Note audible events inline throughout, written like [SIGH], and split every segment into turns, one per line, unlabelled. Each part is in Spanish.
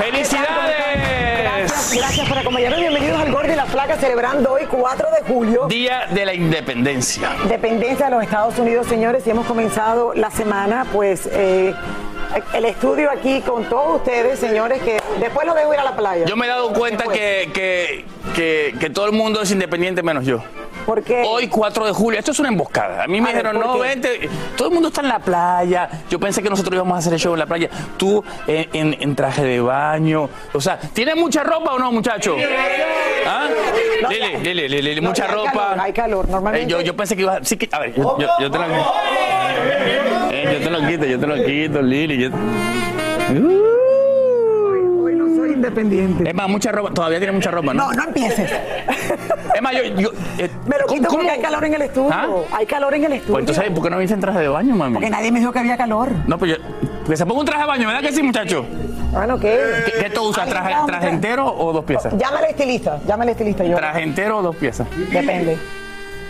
¡Felicidades!
Gracias, gracias por acompañarnos. Bienvenidos al Gordo y la Flaca celebrando hoy 4 de julio.
Día de la Independencia.
Dependencia de los Estados Unidos, señores, y hemos comenzado la semana, pues, eh, el estudio aquí con todos ustedes, señores, que después lo dejo ir a la playa.
Yo me he dado cuenta que, que, que todo el mundo es independiente menos yo. Hoy, 4 de julio, esto es una emboscada. A mí me
A
dijeron,
¿por
no,
qué?
vente. Todo el mundo está en la playa. Yo pensé que nosotros íbamos a hacer el show en la playa. Tú en, en- en traje de baño. O sea, ¿tienes mucha ropa o no, muchacho? ¿Ah?
No,
Lili,
ya.
Lili, Lili,
No,
mucha
hay
ropa.
calor, hay calor, normalmente-
Eh, yo, yo pensé que iba a. Sí, que, a ver, yo, yo- yo te lo Eh, yo te lo quito, yo te lo quito, Lili. yo-
soy independiente.
Es más, mucha ropa. Todavía tiene mucha ropa, ¿no?
No, no empieces.
Es más, yo. yo eh,
Me lo
¿cómo-
quito porque hay calor en el estudio.
¿Ah?
Hay calor en el estudio.
Pues entonces, ¿por qué no viniste en traje de baño, mami?
Porque nadie me dijo que había calor.
No, pues yo. Que se ponga un traje de baño, ¿verdad que sí, muchacho?
Bueno, ¿qué?
¿Qué, qué tú usas? ¿Traje, traje entero o dos piezas?
Llámale estilista, llámale estilista yo.
¿Traje entero o dos piezas?
Depende.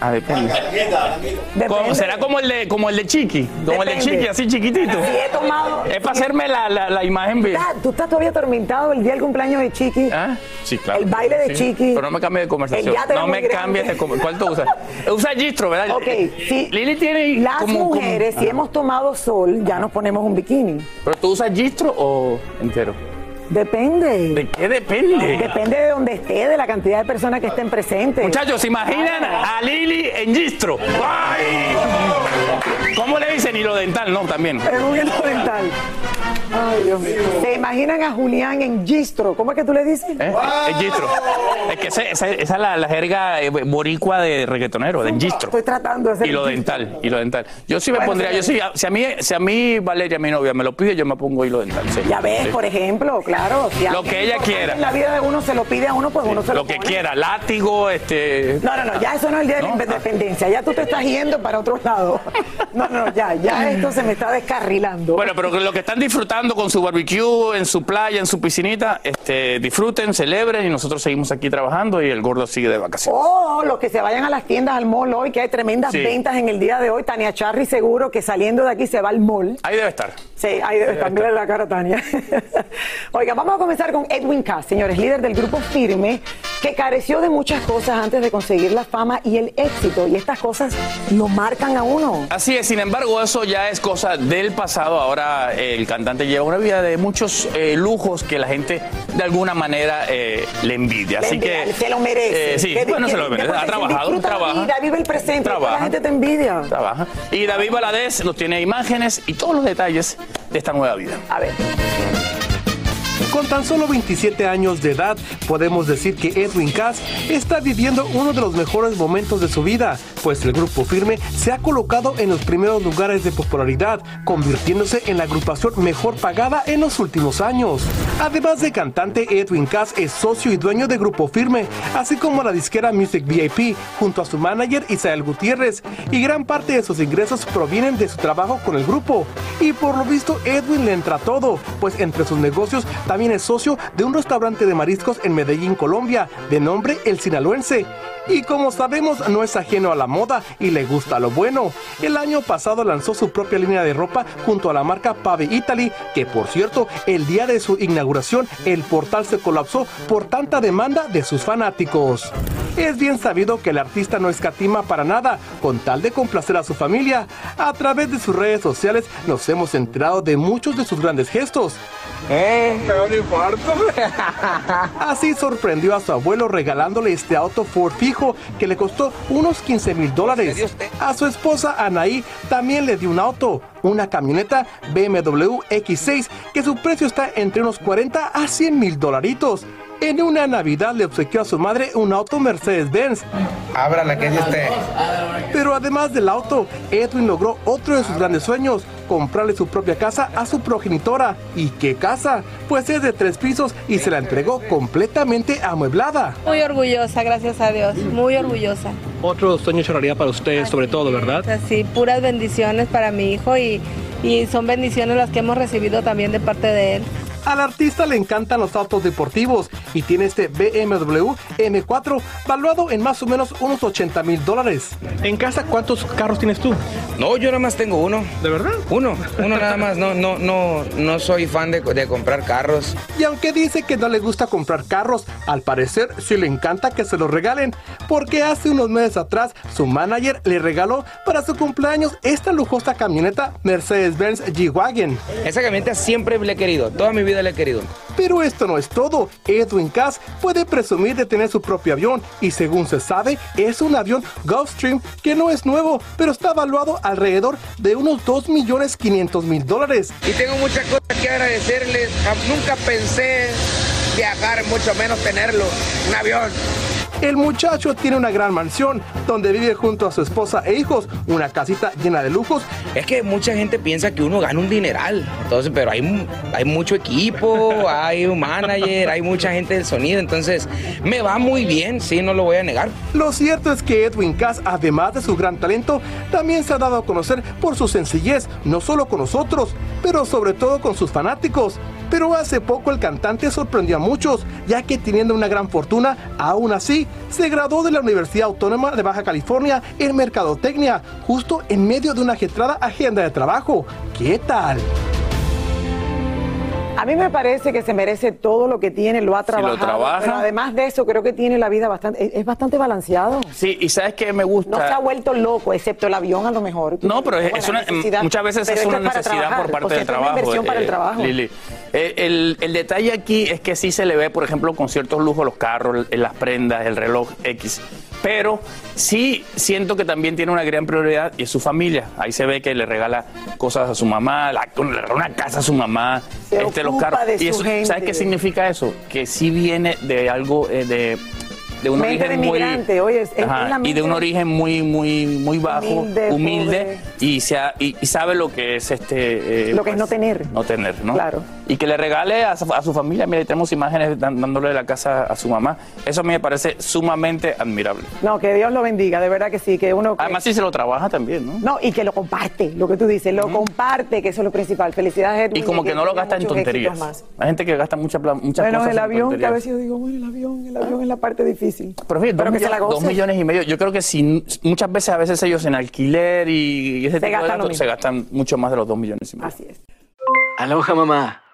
Ah, depende.
Depende.
¿Cómo- ¿Será como el de, como el de Chiqui? Como el de
Depende.
Chiqui, así chiquitito.
Si he tomado.
Es para hacerme la, la, la imagen bien.
Ah, ¿Tú estás todavía atormentado el día del cumpleaños de Chiqui?
¿Ah? Sí, claro.
El baile de
Sí.
Chiqui.
Pero no me cambies de conversación.
El
No
muy
me
grande.
cambies de conversación. ¿Cuál tú usas? [LAUGHS] Usa Gistro, ¿verdad?
Ok, si
Lili tiene
las
como... como-
mujeres, si hemos tomado sol, ya nos ponemos un bikini.
¿Pero tú usas Gistro o entero?
Depende.
¿De qué depende?
Depende de donde esté, de la cantidad de personas que estén presentes.
Muchachos, ¿se imaginan a Lili en Gistro? ¡Ay! ¿Cómo le dicen hilo dental? No, también.
En un hilo dental. Ay, Dios mío. ¿Se imaginan a Julián en Gistro? ¿Cómo es que tú le dices?
¿Eh? Es Gistro. Es que ese- esa, esa es la, la jerga eh, boricua de reggaetonero, de Gistro.
Estoy tratando de hacer el Gistro.
dental, hilo dental. Yo sí me
Bueno,
pondría, yo sí, si a mí, si a mí Valeria, mi novia, me lo pide, yo me pongo hilo dental. sí.
Ya ves,
Sí.
por ejemplo, claro. si
Lo que ella quiera.
En la vida de uno se lo pide a uno, pues uno se lo
Lo que
pone.
quiera, látigo, este.
No, no, no, ya eso no es el día de
¿No?
la independencia. Ya tú te estás yendo para otro lado. [LAUGHS] No, no, ya, ya esto se me está descarrilando.
Bueno, pero lo que están disfrutando con su barbecue, en su playa, en su piscinita, este, disfruten, celebren y nosotros seguimos aquí trabajando y el gordo sigue de vacaciones.
O los que se vayan a las tiendas al mall hoy, que hay tremendas
Sí.
ventas en el día de hoy. Tania Charry seguro que saliendo de aquí se va al mall.
Ahí debe estar.
Sí, ahí debe estar. Mira la cara, Tania. [LAUGHS] Oiga, vamos a comenzar con Edwin Cass, señores, líder del grupo Firme, que careció de muchas cosas antes de conseguir la fama y el éxito. Y estas cosas lo marcan a uno.
Así es, sin embargo, eso ya es cosa del pasado. Ahora el cantante lleva una vida de muchos eh, lujos que la gente de alguna manera eh, le envidia. Así
envidia,
que.
se lo merece.
eh, sí,
Que-
bueno,
que-
se lo merece. Ha trabajado, trabaja.
vida, vive el presente,
Trabaja.
la gente te envidia.
Trabaja. Y David Valadez nos tiene imágenes y todos los detalles de esta nueva vida.
A ver.
Con tan solo 27 años de edad, podemos decir que Edwin Cass está viviendo uno de los mejores momentos de su vida, pues el grupo firme se ha colocado en los primeros lugares de popularidad, convirtiéndose en la agrupación mejor pagada en los últimos años. Además de cantante, Edwin Cass es socio y dueño de Grupo Firme, así como la disquera Music VIP, junto a su manager Isael Gutiérrez, y gran parte de sus ingresos provienen de su trabajo con el grupo. Y por lo visto, Edwin le entra todo, pues entre sus negocios también es socio de un restaurante de mariscos en Medellín, Colombia, de nombre El Sinaloense. Y como sabemos, no es ajeno a la moda y le gusta lo bueno. El año pasado lanzó su propia línea de ropa junto a la marca Pave Italy, que por cierto, el día de su inauguración, el portal se colapsó por tanta demanda de sus fanáticos. Es bien sabido que el artista no escatima para nada, con tal de complacer a su familia. A través de sus redes sociales nos hemos enterado de muchos de sus grandes gestos. ¿Eh? [LAUGHS] Así sorprendió a su abuelo regalándole este auto Ford fijo que le costó unos 15 mil dólares. A su esposa Anaí también le dio un auto, una camioneta BMW X6 que su precio está entre unos 40 a 100 mil dolaritos. En una Navidad le obsequió a su madre un auto Mercedes-Benz.
Ábrala, que es este.
Pero además del auto, Edwin logró otro de sus grandes sueños, comprarle su propia casa a su progenitora. ¿Y qué casa? Pues es de tres pisos y se la entregó completamente amueblada.
Muy orgullosa, gracias a Dios, muy orgullosa.
Otro sueño choraría para usted, sobre todo, ¿verdad?
Sí, puras bendiciones para mi hijo y, y son bendiciones las que hemos recibido también de parte de él.
Al artista le encantan los autos deportivos y tiene este BMW M4 valuado en más o menos unos 80 mil dólares. ¿En casa cuántos carros tienes tú?
No, yo nada más tengo uno.
¿De verdad?
Uno, uno nada más. No, no, no, no soy fan de, de comprar carros.
Y aunque dice que no le gusta comprar carros, al parecer sí le encanta que se los regalen, porque hace unos meses atrás su manager le regaló para su cumpleaños esta lujosa camioneta Mercedes-Benz G-Wagon.
Esa camioneta siempre le he querido, toda mi vida le he querido.
Pero esto no es todo. Edwin Cass puede presumir de tener su propio avión y según se sabe es un avión Gulfstream que no es nuevo, pero está valuado alrededor de unos 2 millones 500 mil dólares.
Y tengo muchas cosas que agradecerles. Nunca pensé viajar, mucho menos tenerlo, un avión.
El muchacho tiene una gran mansión donde vive junto a su esposa e hijos, una casita llena de lujos.
Es que mucha gente piensa que uno gana un dineral, entonces, pero hay, hay mucho equipo, hay un manager, hay mucha gente del sonido, entonces me va muy bien, sí, no lo voy a negar.
Lo cierto es que Edwin Cass, además de su gran talento, también se ha dado a conocer por su sencillez, no solo con nosotros, pero sobre todo con sus fanáticos. Pero hace poco el cantante sorprendió a muchos, ya que teniendo una gran fortuna, aún así, se graduó de la Universidad Autónoma de Baja California en Mercadotecnia, justo en medio de una agitada agenda de trabajo. ¿Qué tal?
A mí me parece que se merece todo lo que tiene, lo ha trabajado.
trabaja.
Pero además de eso, creo que tiene la vida bastante, es- es bastante balanceado.
Sí, y ¿sabes qué me gusta?
No se ha vuelto loco, excepto el avión a lo mejor.
No, pero es, es una, muchas veces es una necesidad
trabajar,
por parte
o sea,
del
esto es una
trabajo.
inversión para el
eh,
trabajo.
Lili. Eh, el, el detalle aquí es que sí se le ve, por ejemplo, con ciertos lujos, los carros, el- las prendas, el reloj X. Pero sí siento que también tiene una gran prioridad y es su familia. Ahí se ve que le regala cosas a su mamá, la- le regala una casa a su mamá,
Se
este, los carros.
de
y eso. ¿Sabes qué significa eso? Que sí viene de algo eh, de, de un
Mente
origen
de
muy
oye, es-
Ajá, y de un origen muy muy muy bajo,
Humilde,
humilde, y, se ha- y, y sabe lo que es este eh,
Lo que es no tener.
no tener, ¿no?
Claro.
Y que le regale a su, a su familia, mira, tenemos imágenes dándole la casa a su mamá. Eso a mí me parece sumamente admirable.
No, que Dios lo bendiga, de verdad que sí, que uno... que-
Además, si se lo trabaja también, ¿no?
No, y que lo comparte, lo que tú dices, lo comparte, que eso es lo principal. Felicidades, Edwin.
Y como que no lo gasta en tonterías.
más.
Hay gente que gasta mucha, muchas
Bueno,
cosas
el
en
avión, que a veces yo digo, bueno, el avión, el avión es la parte difícil.
Pero fíjate, dos,
que se la
dos millones y medio. Yo creo que si muchas veces, a veces ellos en alquiler y, y ese
Se
tipo de gastos, se gastan mucho más de los dos millones y medio.
Así es.
Aloha mamá.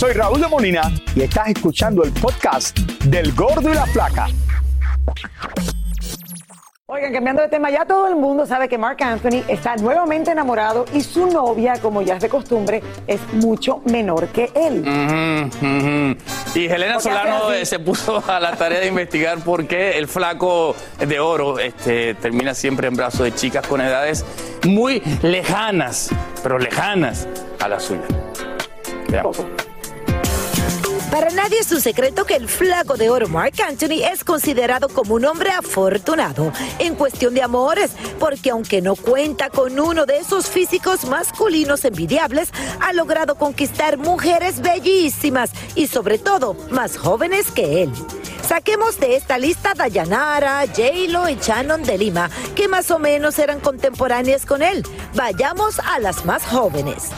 Soy Raúl de Molina y estás escuchando el podcast del Gordo y la Flaca.
Oigan, cambiando de tema, ya todo el mundo sabe que Mark Anthony está nuevamente enamorado y su novia, como ya es de costumbre, es mucho menor que él.
Y Helena
¿Por qué
Solano eh, se puso a la tarea de investigar por qué el flaco de oro este, termina siempre en brazos de chicas con edades muy lejanas, pero lejanas a la suya. Veamos.
Para nadie es un secreto que el flaco de oro Mark Anthony es considerado como un hombre afortunado en cuestión de amores, porque aunque no cuenta con uno de esos físicos masculinos envidiables, ha logrado conquistar mujeres bellísimas y sobre todo más jóvenes que él. Saquemos de esta lista Dayanara, J-Lo y Shannon de Lima, que más o menos eran contemporáneas con él. Vayamos a las más jóvenes.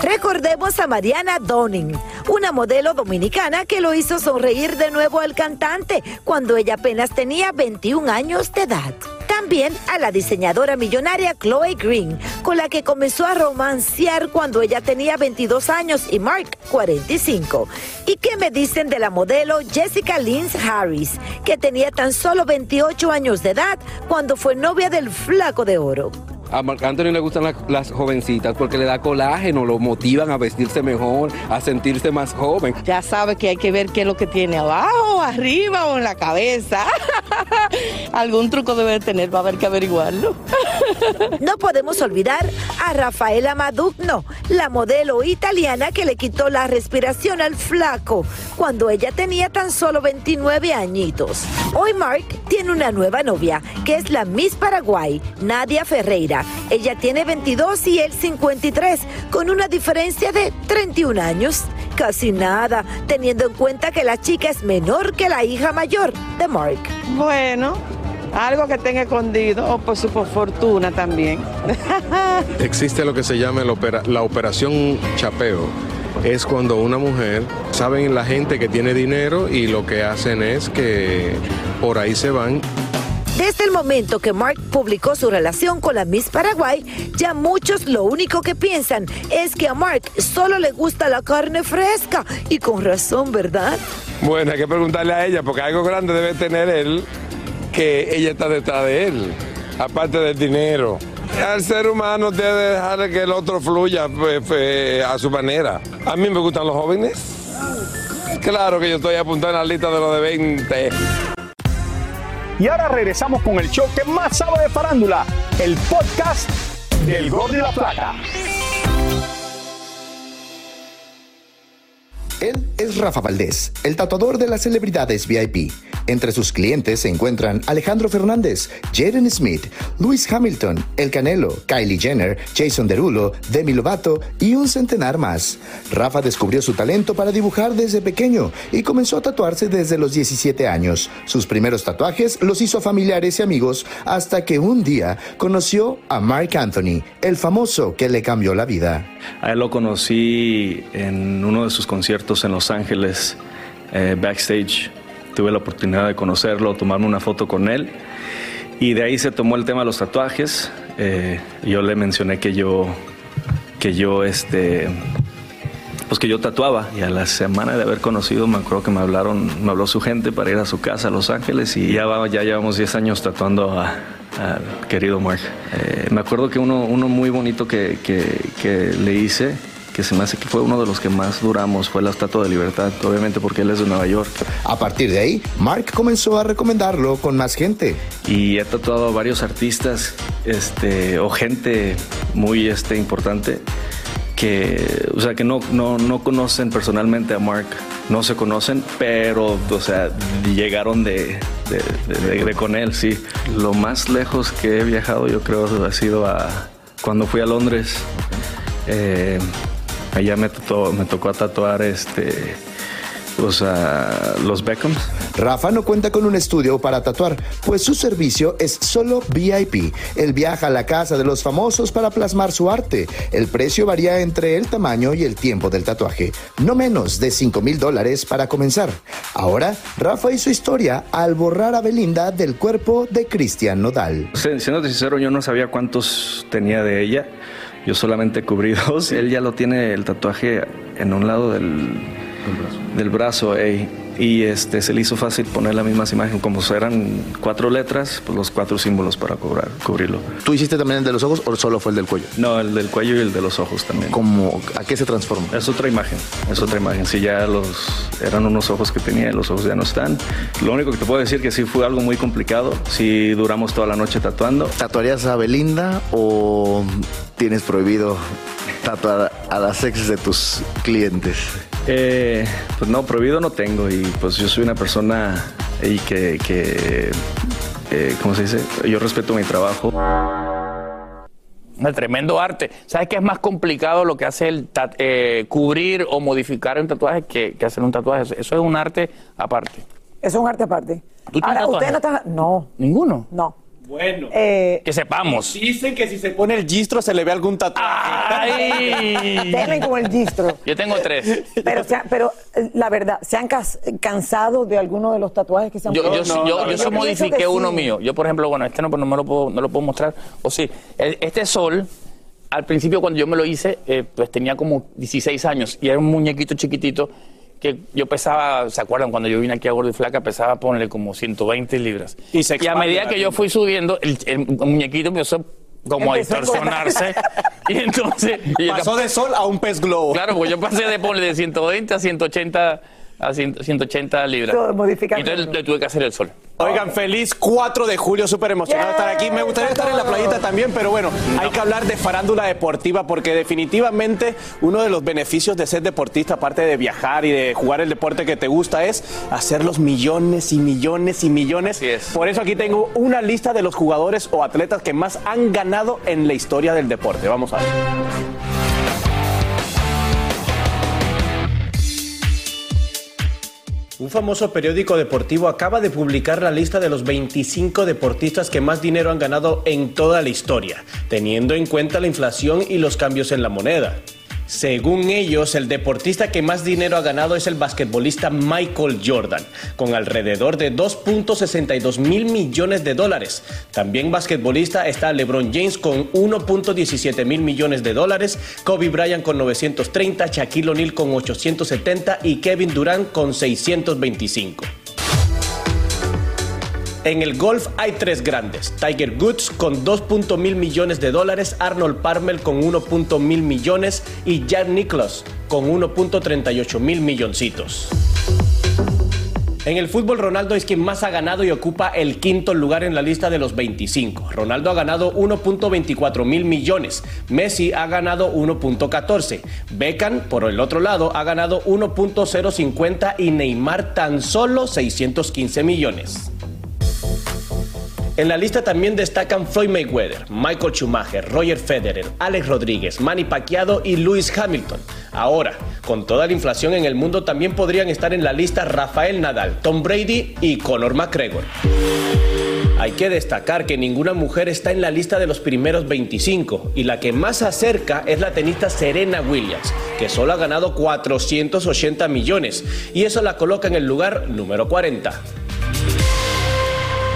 Recordemos a Mariana Donning, una modelo dominicana que lo hizo sonreír de nuevo al cantante cuando ella apenas tenía 21 años de edad. También a la diseñadora millonaria Chloe Green, con la que comenzó a romancear cuando ella tenía 22 años y Mark 45. ¿Y qué me dicen de la modelo Jessica Lynn Harris, que tenía tan solo 28 años de edad cuando fue novia del flaco de oro?
A Marc Anthony le gustan la- las jovencitas porque le da colágeno, lo motivan a vestirse mejor, a sentirse más joven.
Ya sabe que hay que ver qué es lo que tiene abajo, arriba o en la cabeza. [LAUGHS] Algún truco debe tener, va a haber que averiguarlo. [LAUGHS]
No podemos olvidar a Rafaela Madugno, la modelo italiana que le quitó la respiración al flaco cuando ella tenía tan solo 29 añitos. Hoy Mark tiene una nueva novia, que es la Miss Paraguay, Nadia Ferreira. Ella tiene 22 y él 53, con una diferencia de 31 años. Casi nada, teniendo en cuenta que la chica es menor que la hija mayor de Mark.
Bueno, algo que tenga escondido o por su fortuna también. [LAUGHS]
Existe lo que se llama opera- la operación chapeo. Es cuando una mujer, saben la gente que tiene dinero y lo que hacen es que por ahí se van
Desde el momento que Mark publicó su relación con la Miss Paraguay, ya muchos lo único que piensan es que a Mark solo le gusta la carne fresca. Y con razón, ¿verdad?
Bueno, hay que preguntarle a ella, porque algo grande debe tener él, que ella está detrás de él, aparte del dinero. Al ser humano debe dejar que el otro fluya pues, pues, a su manera. A mí me gustan los jóvenes. Claro que yo estoy apuntado en la lista de los de 20.
Y ahora regresamos con el show que más sabe de farándula, el podcast del Gordo y la Flaca.
Él es Rafa Valdés, el tatuador de las celebridades VIP. Entre sus clientes se encuentran Alejandro Fernández, Jaden Smith, Lewis Hamilton, El Canelo, Kylie Jenner, Jason Derulo, Demi Lovato y un centenar más. Rafa descubrió su talento para dibujar desde pequeño y comenzó a tatuarse desde los 17 años. Sus primeros tatuajes los hizo a familiares y amigos hasta que un día conoció a Mark Anthony, el famoso que le cambió la vida.
A él lo conocí en uno de sus conciertos en Los Ángeles, eh, backstage. Tuve la oportunidad de conocerlo, tomarme una foto con él. Y de ahí se tomó el tema de los tatuajes. Eh, yo le mencioné que yo, que yo, este, pues que yo tatuaba. Y a la semana de haber conocido, me acuerdo que me hablaron, me habló su gente para ir a su casa a Los Ángeles. Y ya, ya llevamos 10 años tatuando a, al querido Mark. Eh, me acuerdo que uno, uno muy bonito que, que le hice, que se me hace que fue uno de los que más duramos, fue la Estatua de Libertad, obviamente porque él es de Nueva York.
A partir de ahí, Mark comenzó a recomendarlo con más gente.
Y he tatuado a varios artistas este, o gente muy este, importante que, o sea, que no, no, no conocen personalmente a Mark, no se conocen, pero, o sea, llegaron de, de- de- de- de con él, sí. Lo más lejos que he viajado, yo creo, ha sido a cuando fui a Londres. Eh, allá me, tocó- me tocó tatuar este, pues, a los Beckhams.
Rafa no cuenta con un estudio para tatuar, pues su servicio es solo VIP. Él viaja a la casa de los famosos para plasmar su arte. El precio varía entre el tamaño y el tiempo del tatuaje, no menos de 5 mil dólares para comenzar. Ahora, Rafa hizo historia al borrar a Belinda del cuerpo de Cristian Nodal.
Si- Siendo sincero, yo no sabía cuántos tenía de ella. Yo solamente cubrí [LAUGHS] dos. Él ya lo tiene el tatuaje en un lado del, del brazo. ey. Y este, se le hizo fácil poner la misma imagen. Como eran cuatro letras, pues los cuatro símbolos para cobrar, cubrirlo.
¿Tú hiciste también el de los ojos o solo fue el del cuello?
No, el del cuello y el de los ojos también.
¿Cómo, ¿A qué se transforma?
Es otra imagen, es otra imagen. Si ya los eran unos ojos que tenía y los ojos ya no están. Lo único que te puedo decir que sí fue algo muy complicado. Sí duramos toda la noche tatuando.
¿Tatuarías a Belinda o tienes prohibido tatuar a las exes de tus clientes?
Eh, pues no, prohibido no tengo y pues yo soy una persona y que, que eh, ¿cómo se dice? Yo respeto mi trabajo.
Un tremendo arte. ¿Sabes qué es más complicado lo que hace el eh, cubrir o modificar un tatuaje que, que hacer un tatuaje? Eso, es un arte aparte.
Eso es un arte aparte.
¿Tú tienes
Ahora, usted no está... No,
¿Ninguno?
no.
Bueno.
Eh,
Que sepamos.
Dicen que si se pone el gistro se le ve algún tatuaje.
¡Ay!
Denle como el distro.
Yo tengo tres.
Pero, se ha- pero eh, la verdad, ¿se han cas- cansado de alguno de los tatuajes que se han
Yo, yo, sí- yo, yo
pienso
modifiqué uno
sí.
mío. Yo, por ejemplo, bueno, este no, pero no me lo puedo, no lo puedo mostrar. O sí, el- este sol, al principio cuando yo me lo hice, eh, pues tenía como 16 años y era un muñequito chiquitito que yo pesaba, ¿se acuerdan? Cuando yo vine aquí a Gordo y Flaca pesaba, ponerle como 120 libras.
Y se
a medida que yo fui subiendo, el, el muñequito empezó como a
Empezó a
distorsionarse. [LAUGHS] [LAUGHS] y entonces... y
Pasó de sol a un pez globo.
Claro, pues yo pasé de ponerle de 120 a 180, a 100 180 libras.
Todo
entonces le tuve que hacer el sol.
Oigan, feliz 4 de julio, súper emocionado de estar aquí. Me gustaría estar en la playita también, pero bueno, hay que hablar de farándula deportiva porque definitivamente uno de los beneficios de ser deportista, aparte de viajar y de jugar el deporte que te gusta, es hacer los millones y millones y millones. Por eso aquí tengo una lista de los jugadores o atletas que más han ganado en la historia del deporte. Vamos a ver. Un famoso periódico deportivo acaba de publicar la lista de los 25 deportistas que más dinero han ganado en toda la historia, teniendo en cuenta la inflación y los cambios en la moneda. Según ellos, el deportista que más dinero ha ganado es el basquetbolista Michael Jordan, con alrededor de 2.62 mil millones de dólares. También basquetbolista está LeBron James con 1.17 mil millones de dólares, Kobe Bryant con 930, Shaquille O'Neal con 870 y Kevin Durant con 625. En el golf hay tres grandes. Tiger Woods con 2.0 mil millones de dólares, Arnold Palmer con 1.0 mil millones y Jack Nicklaus con 1.38 mil milloncitos. En el fútbol, Ronaldo es quien más ha ganado y ocupa el quinto lugar en la lista de los 25. Ronaldo ha ganado 1.24 mil millones. Messi ha ganado 1.14. Beckham, por el otro lado, ha ganado 1.050 y Neymar tan solo 615 millones. En la lista también destacan Floyd Mayweather, Michael Schumacher, Roger Federer, Alex Rodríguez, Manny Pacquiao y Lewis Hamilton. Ahora, con toda la inflación en el mundo también podrían estar en la lista Rafael Nadal, Tom Brady y Conor McGregor. Hay que destacar que ninguna mujer está en la lista de los primeros 25 y la que más se acerca es la tenista Serena Williams, que solo ha ganado 480 millones y eso la coloca en el lugar número 40.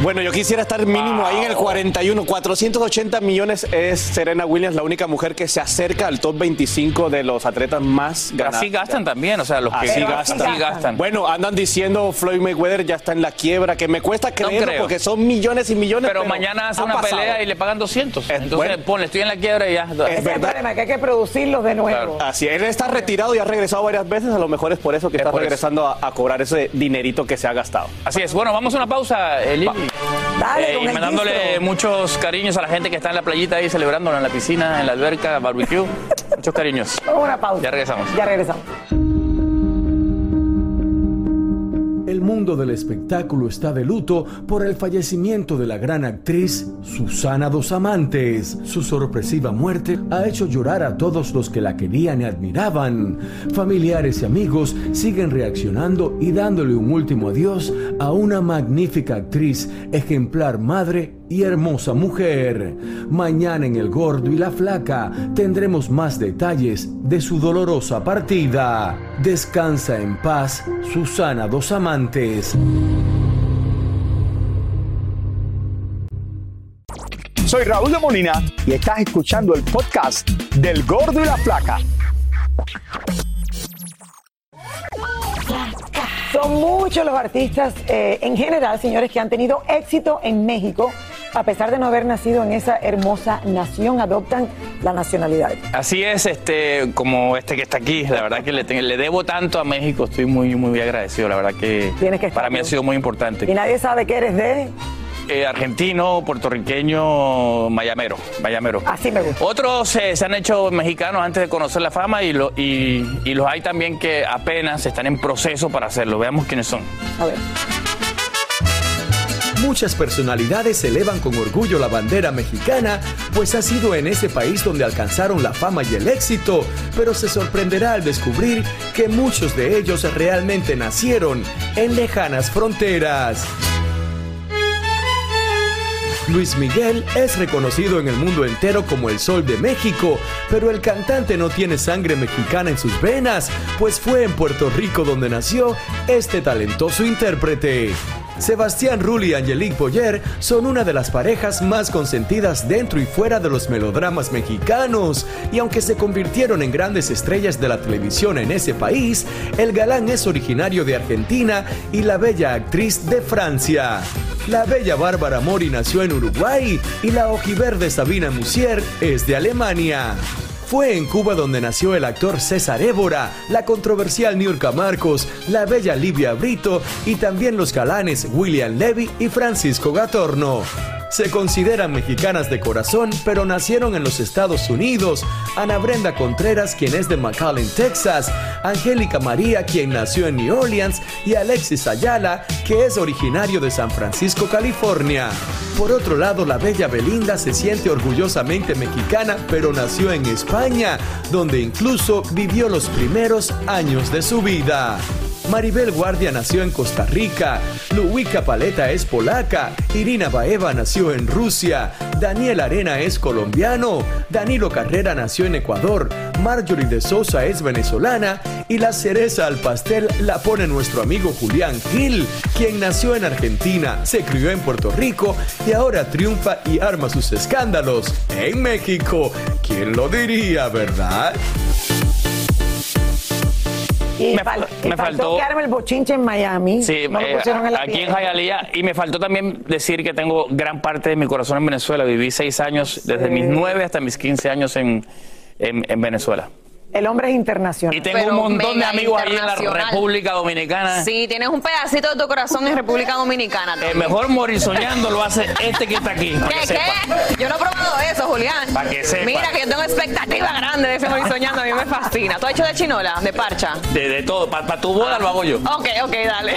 Bueno, yo quisiera estar mínimo ahí en el 41. 480 millones es Serena Williams, la única mujer que se acerca al top 25 de los atletas más
Pero
ganados.
así gastan también, o sea, los que
Así gastan.
así gastan.
Bueno, andan diciendo Floyd Mayweather ya está en la quiebra, que me cuesta creerlo
creo.
porque son millones y millones.
Pero, mañana hace
ha
una
pasado.
pelea y le pagan 200. Entonces,
bueno.
ponle, estoy en la quiebra y ya.
Es
el
verdad.
problema, que hay que producirlos de nuevo.
Así, él está retirado y ha regresado varias veces, a lo mejor es por eso que está regresando a, a cobrar ese dinerito que se ha gastado.
Así es. Bueno, vamos a una pausa, Lili.
Dale,
Eh,
con
y mandándole
distro.
muchos cariños a la gente que está en la playita ahí celebrándolo en la piscina, en la alberca, barbecue. [LAUGHS] Muchos cariños.
Una pausa.
Ya regresamos.
Ya regresamos.
Mundo del espectáculo está de luto por el fallecimiento de la gran actriz Susana Dos Amantes. Su sorpresiva muerte ha hecho llorar a todos los que la querían y admiraban. Familiares y amigos siguen reaccionando y dándole un último adiós a una magnífica actriz, ejemplar madre y hermosa mujer. Mañana en El Gordo y la Flaca tendremos más detalles de su dolorosa partida. Descansa en paz, Susana Dos Amantes.
Soy Raúl de Molina y estás escuchando el podcast del Gordo y la Flaca.
Son muchos los artistas eh, en general, señores, que han tenido éxito en México. A pesar de no haber nacido en esa hermosa nación, adoptan la nacionalidad.
Así es, este, como este que está aquí, la verdad que le, debo tanto a México, estoy muy, muy agradecido, la verdad que,
Tienes que
para mí ha sido muy importante.
Y nadie sabe que eres de...
Eh, argentino, puertorriqueño, mayamero, mayamero.
Así me gusta.
Otros eh, se han hecho mexicanos antes de conocer la fama y, lo- y, y los hay también que apenas están en proceso para hacerlo. Veamos quiénes son.
A ver.
Muchas personalidades elevan con orgullo la bandera mexicana, pues ha sido en ese país donde alcanzaron la fama y el éxito, pero se sorprenderá al descubrir que muchos de ellos realmente nacieron en lejanas fronteras. Luis Miguel es reconocido en el mundo entero como el Sol de México, pero el cantante no tiene sangre mexicana en sus venas, pues fue en Puerto Rico donde nació este talentoso intérprete. Sebastián Rulli y Angelique Boyer son una de las parejas más consentidas dentro y fuera de los melodramas mexicanos, y aunque se convirtieron en grandes estrellas de la televisión en ese país, el galán es originario de Argentina y la bella actriz de Francia. La bella Bárbara Mori nació en Uruguay y la ojiverde Sabina Musier es de Alemania. Fue en Cuba donde nació el actor César Évora, la controversial Niurka Marcos, la bella Livia Brito y también los galanes William Levy y Francisco Gatorno. Se consideran mexicanas de corazón, pero nacieron en los Estados Unidos. Ana Brenda Contreras, quien es de McAllen, Texas. Angélica María, quien nació en New Orleans. Y Alexis Ayala, que es originario de San Francisco, California. Por otro lado, la bella Belinda se siente orgullosamente mexicana, pero nació en España, donde incluso vivió los primeros años de su vida. Maribel Guardia nació en Costa Rica, Luica Paleta es polaca, Irina Baeva nació en Rusia, Daniel Arena es colombiano, Danilo Carrera nació en Ecuador, Marjorie de Sosa es venezolana y la cereza al pastel la pone nuestro amigo Julián Gil, quien nació en Argentina, se crió en Puerto Rico y ahora triunfa y arma sus escándalos en México. ¿Quién lo diría, verdad?
Y
Me-
fal-
me faltó-
que arme el bochinche en Miami.
Sí,
No
eh,
en
aquí en. Hialeah. Y me faltó también decir que tengo gran parte de mi corazón en Venezuela. Viví seis años, desde mis nueve hasta mis 15 años en, en, en Venezuela.
El hombre es internacional.
Y tengo un montón de amigos ahí en la. República Dominicana.
Sí, tienes un pedacito de tu corazón en República Dominicana.
El
también.
mejor morir soñando lo hace este que está aquí. para que
¿Qué, qué? Yo no he probado eso, Julián.
Pa' que sepa.
Mira que yo tengo expectativa grande de ese morir soñando. A mí me fascina. ¿Tú has hecho de chinola? ¿De parcha?
De, de todo. Para tu boda lo hago yo.
Ok, ok, dale.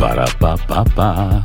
Para, pa, pa, pa.